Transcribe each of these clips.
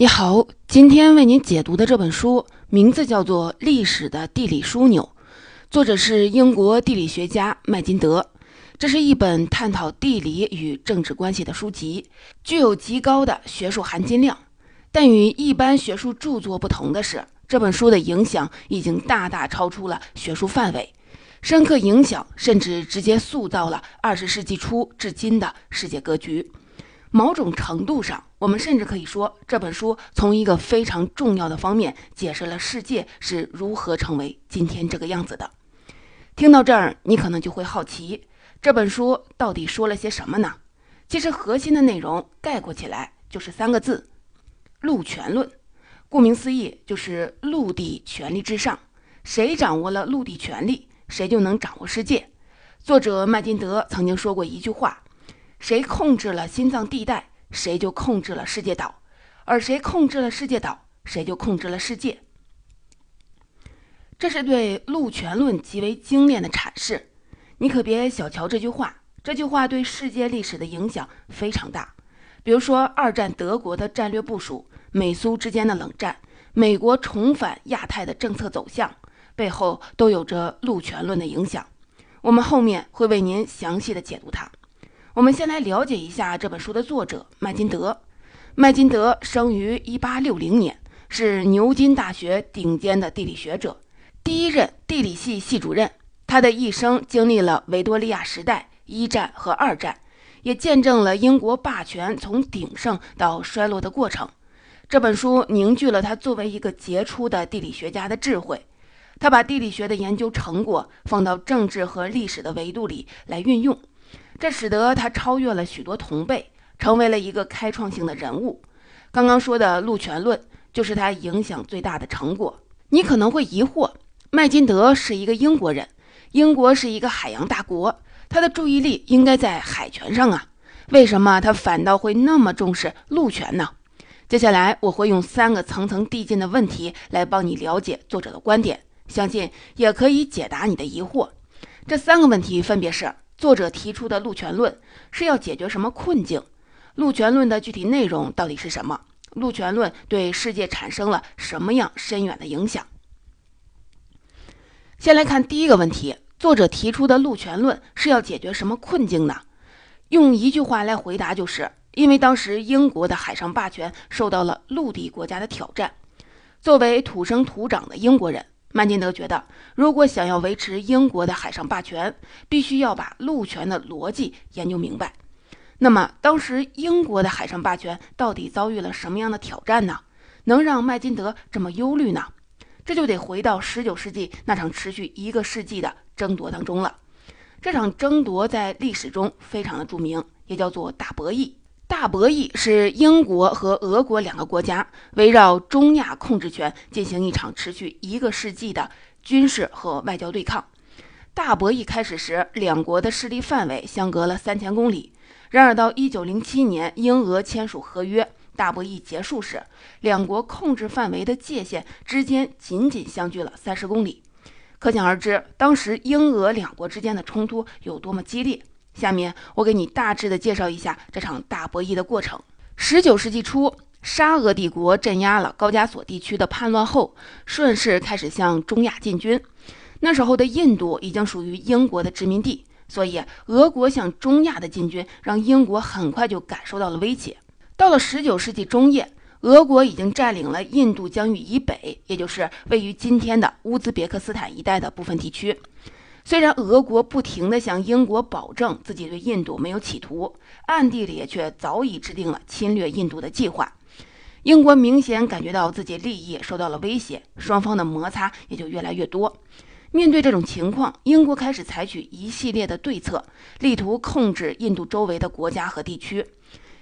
你好，今天为您解读的这本书名字叫做《历史的地理枢纽》，作者是英国地理学家麦金德。这是一本探讨地理与政治关系的书籍，具有极高的学术含金量。但与一般学术著作不同的是，这本书的影响已经大大超出了学术范围，深刻影响甚至直接塑造了二十世纪初至今的世界格局。某种程度上，我们甚至可以说，这本书从一个非常重要的方面解释了世界是如何成为今天这个样子的。听到这儿，你可能就会好奇，这本书到底说了些什么呢？其实，核心的内容概括起来就是三个字：陆权论。顾名思义，就是陆地权力至上，谁掌握了陆地权力，谁就能掌握世界。作者麦金德曾经说过一句话。谁控制了心脏地带，谁就控制了世界岛；而谁控制了世界岛，谁就控制了世界。这是对陆权论极为精炼的阐释。你可别小瞧这句话，这句话对世界历史的影响非常大。比如说，二战德国的战略部署，美苏之间的冷战，美国重返亚太的政策走向，背后都有着陆权论的影响。我们后面会为您详细的解读它。我们先来了解一下这本书的作者麦金德。麦金德生于1860年，是牛津大学顶尖的地理学者，第一任地理系系主任。他的一生经历了维多利亚时代、一战和二战，也见证了英国霸权从鼎盛到衰落的过程。这本书凝聚了他作为一个杰出的地理学家的智慧。他把地理学的研究成果放到政治和历史的维度里来运用。这使得他超越了许多同辈，成为了一个开创性的人物。刚刚说的陆权论就是他影响最大的成果。你可能会疑惑，麦金德是一个英国人，英国是一个海洋大国，他的注意力应该在海权上啊，为什么他反倒会那么重视陆权呢？接下来我会用三个层层递进的问题来帮你了解作者的观点，相信也可以解答你的疑惑。这三个问题分别是。作者提出的陆权论是要解决什么困境？陆权论的具体内容到底是什么？陆权论对世界产生了什么样深远的影响？先来看第一个问题：作者提出的陆权论是要解决什么困境呢？用一句话来回答，就是因为当时英国的海上霸权受到了陆地国家的挑战。作为土生土长的英国人。曼金德觉得，如果想要维持英国的海上霸权，必须要把陆权的逻辑研究明白。那么，当时英国的海上霸权到底遭遇了什么样的挑战呢？能让麦金德这么忧虑呢？这就得回到十九世纪那场持续一个世纪的争夺当中了。这场争夺在历史中非常的著名，也叫做大博弈。大博弈是英国和俄国两个国家围绕中亚控制权进行一场持续一个世纪的军事和外交对抗。大博弈开始时，两国的势力范围相隔了三千公里。然而，到一九零七年英俄签署合约，大博弈结束时，两国控制范围的界限之间仅仅相距了三十公里。可想而知，当时英俄两国之间的冲突有多么激烈。下面我给你大致的介绍一下这场大博弈的过程。十九世纪初，沙俄帝国镇压了高加索地区的叛乱后，顺势开始向中亚进军。那时候的印度已经属于英国的殖民地，所以俄国向中亚的进军让英国很快就感受到了威胁。到了十九世纪中叶，俄国已经占领了印度疆域以北，也就是位于今天的乌兹别克斯坦一带的部分地区。虽然俄国不停地向英国保证自己对印度没有企图，暗地里却早已制定了侵略印度的计划。英国明显感觉到自己利益受到了威胁，双方的摩擦也就越来越多。面对这种情况，英国开始采取一系列的对策，力图控制印度周围的国家和地区。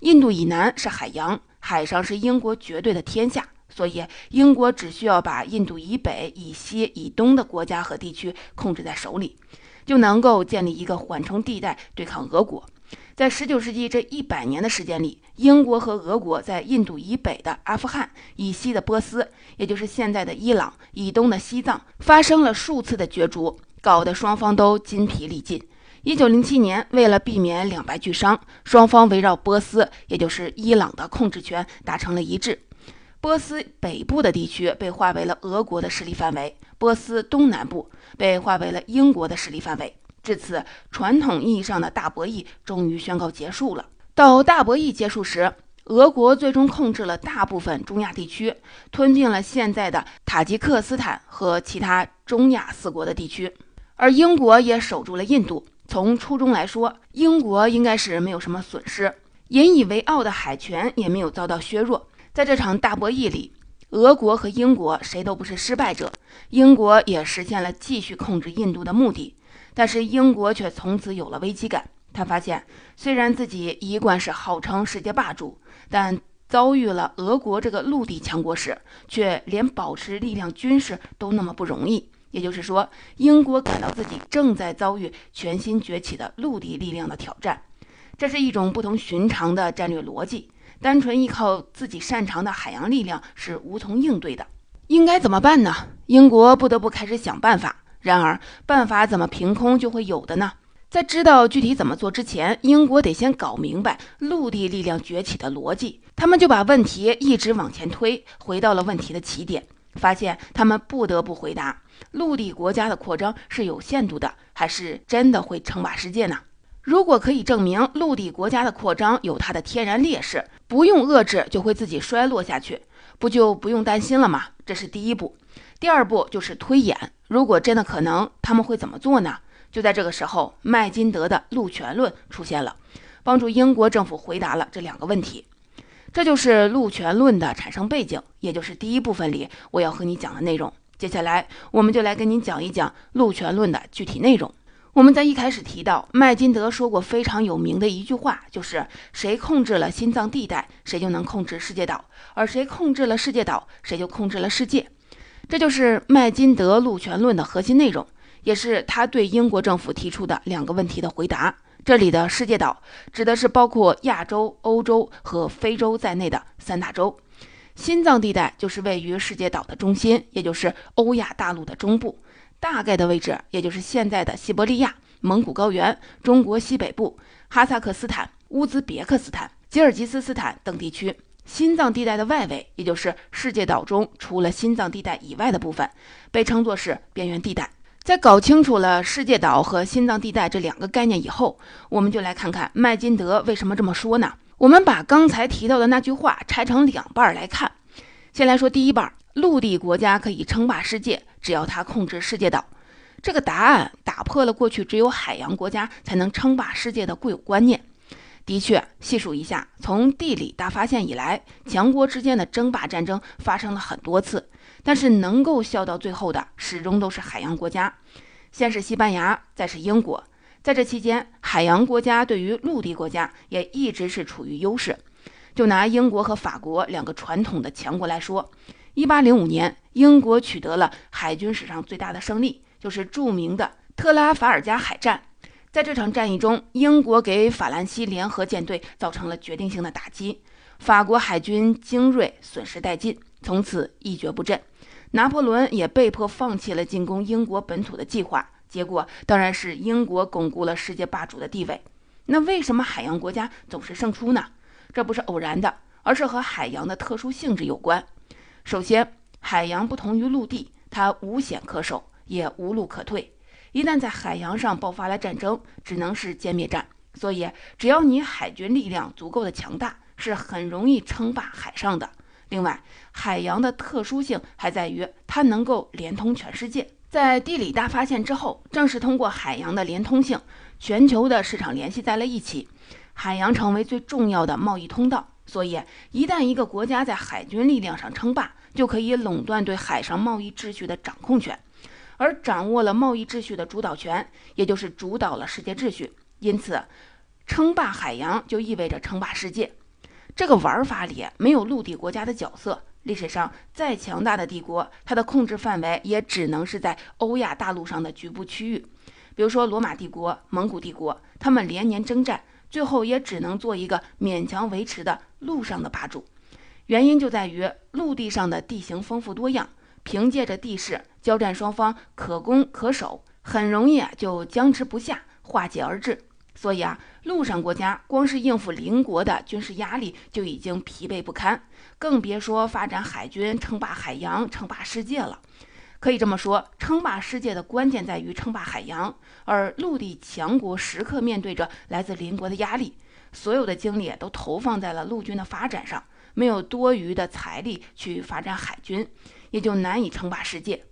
印度以南是海洋，海上是英国绝对的天下。所以，英国只需要把印度以北、以西、以东的国家和地区控制在手里，就能够建立一个缓冲地带对抗俄国。在19世纪这一百年的时间里，英国和俄国在印度以北的阿富汗、以西的波斯，也就是现在的伊朗、以东的西藏，发生了数次的角逐，搞得双方都筋疲力尽。1907年，为了避免两败俱伤，双方围绕波斯，也就是伊朗的控制权达成了一致。波斯北部的地区被划为了俄国的势力范围，波斯东南部被划为了英国的势力范围。至此，传统意义上的大博弈终于宣告结束了。到大博弈结束时，俄国最终控制了大部分中亚地区，吞并了现在的塔吉克斯坦和其他中亚四国的地区，而英国也守住了印度。从初衷来说，英国应该是没有什么损失，引以为傲的海权也没有遭到削弱。在这场大博弈里，俄国和英国谁都不是失败者，英国也实现了继续控制印度的目的。但是英国却从此有了危机感。他发现，虽然自己一贯是号称世界霸主，但遭遇了俄国这个陆地强国时，却连保持力量、军事都那么不容易。也就是说，英国感到自己正在遭遇全新崛起的陆地力量的挑战。这是一种不同寻常的战略逻辑。单纯依靠自己擅长的海洋力量是无从应对的。应该怎么办呢？英国不得不开始想办法。然而，办法怎么凭空就会有的呢？在知道具体怎么做之前，英国得先搞明白陆地力量崛起的逻辑。他们就把问题一直往前推，回到了问题的起点，发现他们不得不回答：陆地国家的扩张是有限度的，还是真的会称霸世界呢？如果可以证明陆地国家的扩张有它的天然劣势，不用遏制就会自己衰落下去，不就不用担心了吗？这是第一步。第二步就是推演。如果真的可能，他们会怎么做呢？就在这个时候，麦金德的陆权论出现了，帮助英国政府回答了这两个问题。这就是陆权论的产生背景，也就是第一部分里我要和你讲的内容。接下来，我们就来跟您讲一讲陆权论的具体内容。我们在一开始提到，麦金德说过非常有名的一句话，就是谁控制了心脏地带，谁就能控制世界岛；而谁控制了世界岛，谁就控制了世界。这就是麦金德陆权论的核心内容，也是他对英国政府提出的两个问题的回答。这里的世界岛指的是包括亚洲、欧洲和非洲在内的三大洲，心脏地带就是位于世界岛的中心，也就是欧亚大陆的中部，大概的位置也就是现在的西伯利亚、蒙古高原、中国西北部、哈萨克斯坦、乌兹别克斯坦、吉尔吉斯斯坦等地区。心脏地带的外围，也就是世界岛中除了心脏地带以外的部分，被称作是边缘地带。在搞清楚了世界岛和心脏地带这两个概念以后，我们就来看看麦金德为什么这么说呢？我们把刚才提到的那句话拆成两半来看。先来说第一半：陆地国家可以称霸世界，只要它控制世界岛。这个答案打破了过去只有海洋国家才能称霸世界的固有观念。的确，细数一下，从地理大发现以来，强国之间的争霸战争发生了很多次，但是能够笑到最后的，始终都是海洋国家。先是西班牙，再是英国。在这期间，海洋国家对于陆地国家也一直是处于优势。就拿英国和法国两个传统的强国来说，1805年，英国取得了海军史上最大的胜利，就是著名的特拉法尔加海战。在这场战役中，英国给法兰西联合舰队造成了决定性的打击，法国海军精锐损失殆尽，从此一蹶不振。拿破仑也被迫放弃了进攻英国本土的计划，结果当然是英国巩固了世界霸主的地位。那为什么海洋国家总是胜出呢？这不是偶然的，而是和海洋的特殊性质有关。首先，海洋不同于陆地，它无险可守，也无路可退。一旦在海洋上爆发了战争，只能是歼灭战。所以，只要你海军力量足够的强大，是很容易称霸海上的。另外，海洋的特殊性还在于它能够连通全世界。在地理大发现之后，正是通过海洋的连通性，全球的市场联系在了一起，海洋成为最重要的贸易通道。所以，一旦一个国家在海军力量上称霸，就可以垄断对海上贸易秩序的掌控权。而掌握了贸易秩序的主导权，也就是主导了世界秩序。因此，称霸海洋就意味着称霸世界。这个玩法里没有陆地国家的角色。历史上再强大的帝国，它的控制范围也只能是在欧亚大陆上的局部区域。比如说罗马帝国、蒙古帝国，他们连年征战，最后也只能做一个勉强维持的陆上的霸主。原因就在于陆地上的地形丰富多样。凭借着地势，交战双方可攻可守，很容易啊就僵持不下，化解而至。所以啊，陆上国家光是应付邻国的军事压力就已经疲惫不堪，更别说发展海军称霸海洋、称霸世界了。可以这么说，称霸世界的关键在于称霸海洋，而陆地强国时刻面对着来自邻国的压力，所有的精力都投放在了陆军的发展上，没有多余的财力去发展海军，也就难以称霸世界。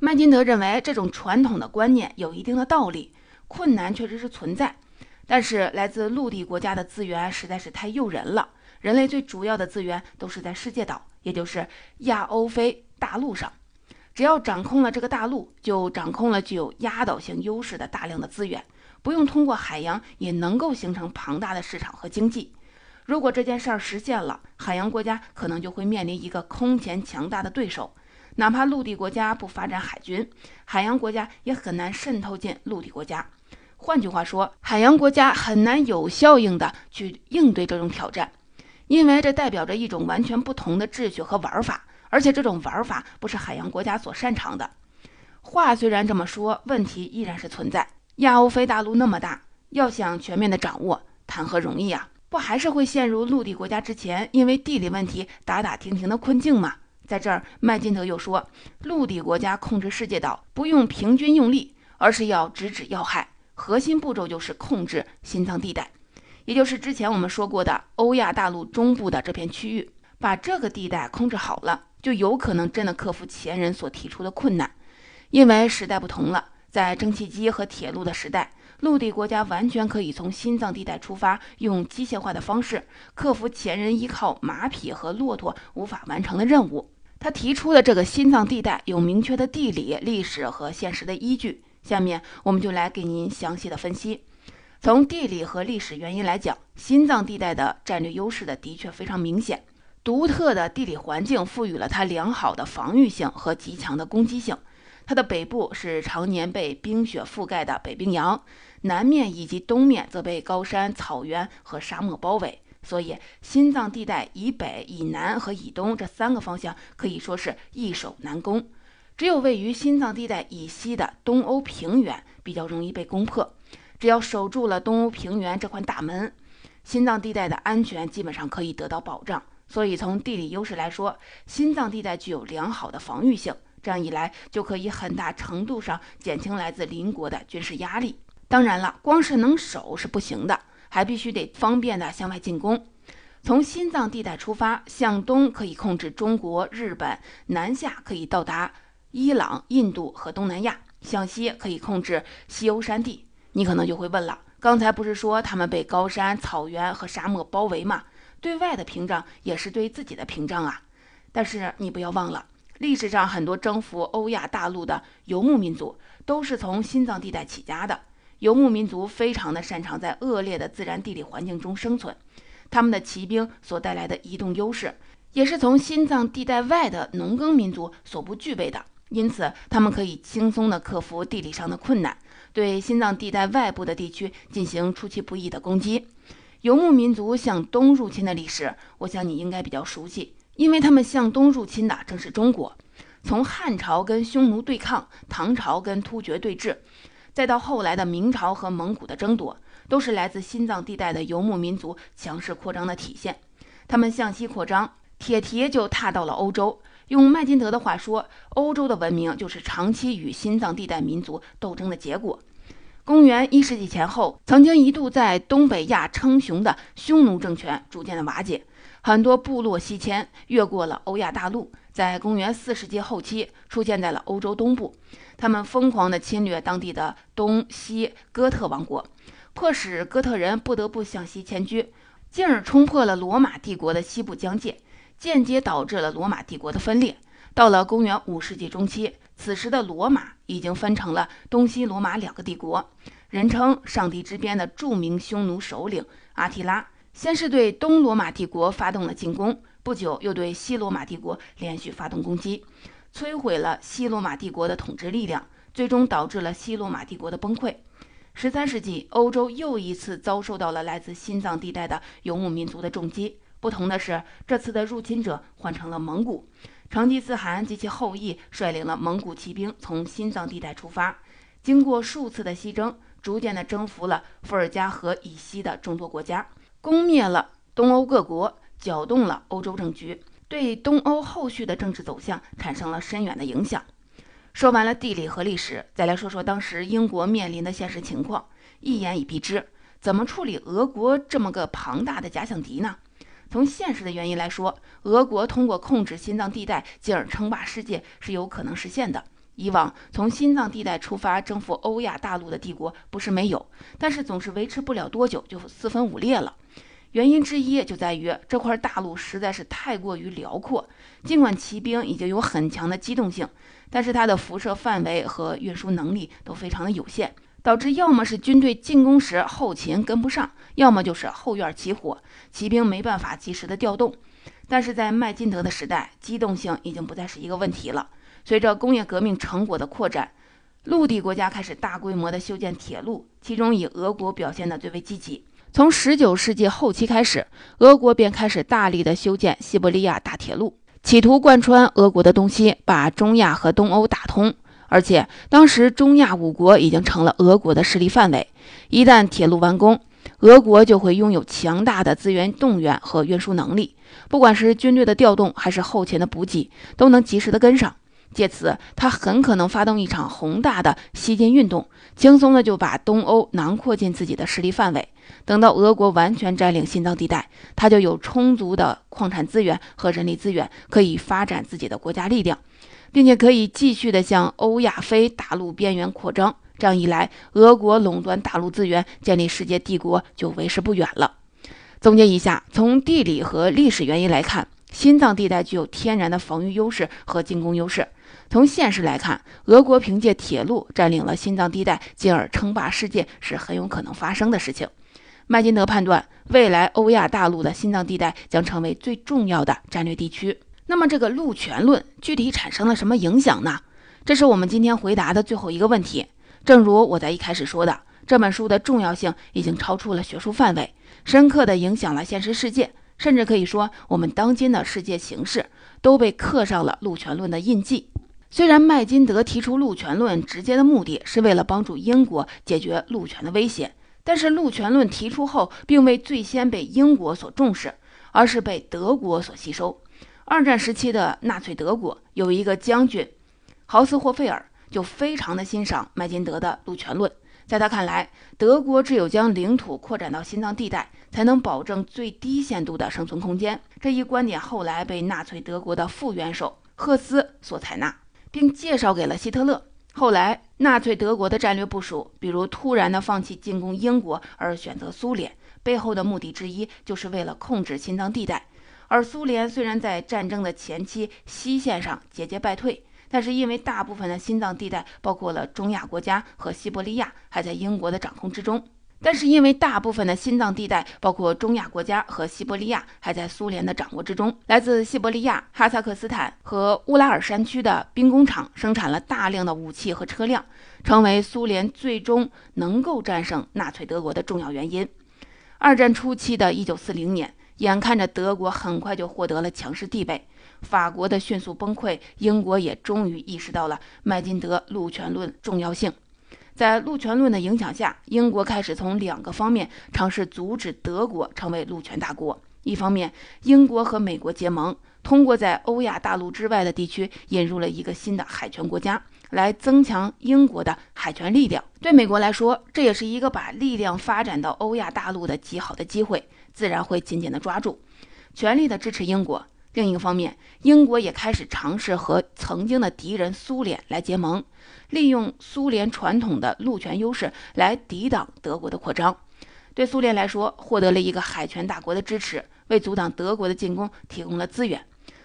麦金德认为，这种传统的观念有一定的道理，困难确实是存在，但是来自陆地国家的资源实在是太诱人了。人类最主要的资源都是在世界岛，也就是亚欧非大陆上。只要掌控了这个大陆，就掌控了具有压倒性优势的大量的资源，不用通过海洋也能够形成庞大的市场和经济。如果这件事儿实现了，海洋国家可能就会面临一个空前强大的对手。哪怕陆地国家不发展海军，海洋国家也很难渗透进陆地国家。换句话说，海洋国家很难有效应的去应对这种挑战，因为这代表着一种完全不同的秩序和玩法。而且这种玩法不是海洋国家所擅长的。话虽然这么说，问题依然是存在。亚欧非大陆那么大，要想全面的掌握，谈何容易啊！不还是会陷入陆地国家之前因为地理问题打打停停的困境吗？在这儿，麦金德又说，陆地国家控制世界岛不用平均用力，而是要直指要害，核心步骤就是控制心脏地带，也就是之前我们说过的欧亚大陆中部的这片区域。把这个地带控制好了。就有可能真的克服前人所提出的困难，因为时代不同了。在蒸汽机和铁路的时代，陆地国家完全可以从心脏地带出发，用机械化的方式克服前人依靠马匹和骆驼无法完成的任务。他提出的这个心脏地带有明确的地理、历史和现实的依据。下面我们就来给您详细的分析。从地理和历史原因来讲，心脏地带的战略优势的的确非常明显。独特的地理环境赋予了它良好的防御性和极强的攻击性。它的北部是常年被冰雪覆盖的北冰洋，南面以及东面则被高山、草原和沙漠包围。所以，心脏地带以北、以南和以东这三个方向可以说是易守难攻。只有位于心脏地带以西的东欧平原比较容易被攻破。只要守住了东欧平原这块大门，心脏地带的安全基本上可以得到保障。所以，从地理优势来说，心脏地带具有良好的防御性。这样一来，就可以很大程度上减轻来自邻国的军事压力。当然了，光是能守是不行的，还必须得方便的向外进攻。从心脏地带出发，向东可以控制中国、日本，南下可以到达伊朗、印度和东南亚，向西可以控制西欧山地。你可能就会问了，刚才不是说他们被高山、草原和沙漠包围吗？对外的屏障也是对自己的屏障啊！但是你不要忘了，历史上很多征服欧亚大陆的游牧民族都是从心脏地带起家的。游牧民族非常的擅长在恶劣的自然地理环境中生存，他们的骑兵所带来的移动优势，也是从心脏地带外的农耕民族所不具备的。因此，他们可以轻松地克服地理上的困难，对心脏地带外部的地区进行出其不意的攻击。游牧民族向东入侵的历史，我想你应该比较熟悉，因为他们向东入侵的正是中国。从汉朝跟匈奴对抗，唐朝跟突厥对峙，再到后来的明朝和蒙古的争夺，都是来自心脏地带的游牧民族强势扩张的体现。他们向西扩张，铁蹄就踏到了欧洲。用麦金德的话说，欧洲的文明就是长期与心脏地带民族斗争的结果。公元一世纪前后，曾经一度在东北亚称雄的匈奴政权逐渐的瓦解，很多部落西迁，越过了欧亚大陆，在公元四世纪后期出现在了欧洲东部。他们疯狂地侵略当地的东西哥特王国，迫使哥特人不得不向西迁居，进而冲破了罗马帝国的西部疆界，间接导致了罗马帝国的分裂。到了公元五世纪中期。此时的罗马已经分成了东西罗马两个帝国，人称“上帝之鞭”的著名匈奴首领阿提拉，先是对东罗马帝国发动了进攻，不久又对西罗马帝国连续发动攻击，摧毁了西罗马帝国的统治力量，最终导致了西罗马帝国的崩溃。十三世纪，欧洲又一次遭受到了来自心脏地带的游牧民族的重击，不同的是，这次的入侵者换成了蒙古。成吉思汗及其后裔率领了蒙古骑兵从心脏地带出发，经过数次的西征，逐渐地征服了伏尔加河以西的众多国家，攻灭了东欧各国，搅动了欧洲政局，对东欧后续的政治走向产生了深远的影响。说完了地理和历史，再来说说当时英国面临的现实情况。一言以蔽之，怎么处理俄国这么个庞大的假想敌呢？从现实的原因来说，俄国通过控制心脏地带，进而称霸世界是有可能实现的。以往从心脏地带出发征服欧亚大陆的帝国不是没有，但是总是维持不了多久就四分五裂了。原因之一就在于这块大陆实在是太过于辽阔，尽管骑兵已经有很强的机动性，但是它的辐射范围和运输能力都非常的有限。导致要么是军队进攻时后勤跟不上，要么就是后院起火，骑兵没办法及时的调动。但是在麦金德的时代，机动性已经不再是一个问题了。随着工业革命成果的扩展，陆地国家开始大规模的修建铁路，其中以俄国表现的最为积极。从十九世纪后期开始，俄国便开始大力的修建西伯利亚大铁路，企图贯穿俄国的东西，把中亚和东欧打通。而且当时中亚五国已经成了俄国的势力范围，一旦铁路完工，俄国就会拥有强大的资源动员和运输能力，不管是军队的调动还是后勤的补给，都能及时的跟上。借此，他很可能发动一场宏大的西进运动，轻松的就把东欧囊括进自己的势力范围。等到俄国完全占领心脏地带，他就有充足的矿产资源和人力资源，可以发展自己的国家力量。并且可以继续的向欧亚非大陆边缘扩张，这样一来，俄国垄断大陆资源，建立世界帝国就为时不远了。总结一下，从地理和历史原因来看，心脏地带具有天然的防御优势和进攻优势；从现实来看，俄国凭借铁路占领了心脏地带，进而称霸世界，是很有可能发生的事情。麦金德判断，未来欧亚大陆的心脏地带将成为最重要的战略地区。那么这个陆权论具体产生了什么影响呢？这是我们今天回答的最后一个问题。正如我在一开始说的，这本书的重要性已经超出了学术范围，深刻地影响了现实世界，甚至可以说我们当今的世界形势都被刻上了陆权论的印记。虽然麦金德提出陆权论直接的目的是为了帮助英国解决陆权的威胁，但是陆权论提出后，并未最先被英国所重视，而是被德国所吸收。二战时期的纳粹德国有一个将军豪斯霍费尔，就非常的欣赏麦金德的陆权论。在他看来，德国只有将领土扩展到心脏地带，才能保证最低限度的生存空间。这一观点后来被纳粹德国的副元首赫斯所采纳，并介绍给了希特勒。后来，纳粹德国的战略部署，比如突然的放弃进攻英国而选择苏联，背后的目的之一就是为了控制心脏地带。而苏联虽然在战争的前期西线上节节败退，但是因为大部分的心脏地带，包括了中亚国家和西伯利亚，还在英国的掌控之中。但是因为大部分的心脏地带，包括中亚国家和西伯利亚，还在苏联的掌握之中。来自西伯利亚、哈萨克斯坦和乌拉尔山区的兵工厂生产了大量的武器和车辆，成为苏联最终能够战胜纳粹德国的重要原因。二战初期的一九四零年。眼看着德国很快就获得了强势地位，法国的迅速崩溃，英国也终于意识到了麦金德陆权论重要性。在陆权论的影响下，英国开始从两个方面尝试阻止德国成为陆权大国。一方面，英国和美国结盟，通过在欧亚大陆之外的地区引入了一个新的海权国家，来增强英国的海权力量。对美国来说，这也是一个把力量发展到欧亚大陆的极好的机会。自然会紧紧地抓住，全力地支持英国。另一个方面，英国也开始尝试和曾经的敌人苏联来结盟，利用苏联传统的陆权优势来抵挡德国的扩张。对苏联来说，获得了一个海权大国的支持，为阻挡德国的进攻提供了资源，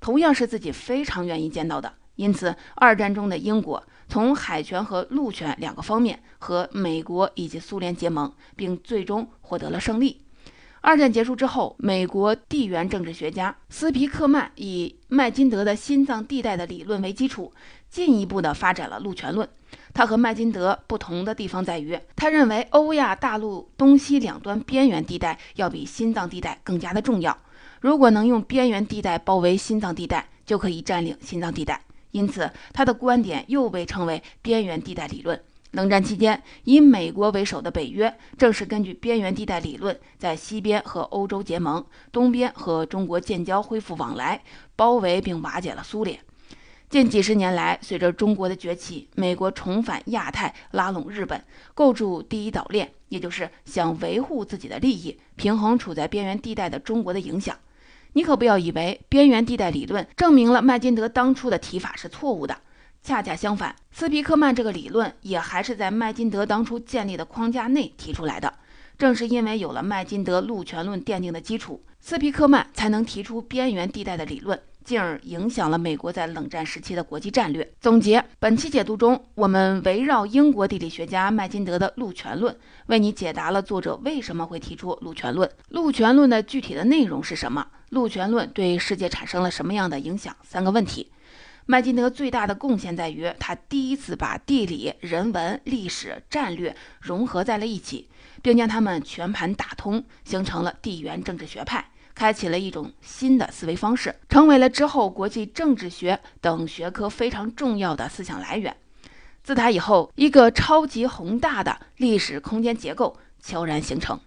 同样是自己非常愿意见到的。因此，二战中的英国从海权和陆权两个方面和美国以及苏联结盟，并最终获得了胜利。二战结束之后，美国地缘政治学家斯皮克曼以麦金德的心脏地带的理论为基础，进一步的发展了陆权论。他和麦金德不同的地方在于，他认为欧亚大陆东西两端边缘地带要比心脏地带更加的重要。如果能用边缘地带包围心脏地带，就可以占领心脏地带。因此，他的观点又被称为边缘地带理论。冷战期间，以美国为首的北约正是根据边缘地带理论，在西边和欧洲结盟，东边和中国建交恢复往来，包围并瓦解了苏联。近几十年来，随着中国的崛起，美国重返亚太，拉拢日本，构筑第一岛链，也就是想维护自己的利益，平衡处在边缘地带的中国的影响。你可不要以为边缘地带理论证明了麦金德当初的提法是错误的。恰恰相反，斯皮克曼这个理论也还是在麦金德当初建立的框架内提出来的。正是因为有了麦金德陆权论奠定的基础，斯皮克曼才能提出边缘地带的理论，进而影响了美国在冷战时期的国际战略。总结本期解读中，我们围绕英国地理学家麦金德的陆权论，为你解答了作者为什么会提出陆权论，陆权论的具体的内容是什么，陆权论对世界产生了什么样的影响？三个问题。麦金德最大的贡献在于，他第一次把地理、人文、历史、战略融合在了一起，并将它们全盘打通，形成了地缘政治学派，开启了一种新的思维方式，成为了之后国际政治学等学科非常重要的思想来源。自他以后，一个超级宏大的历史空间结构悄然形成。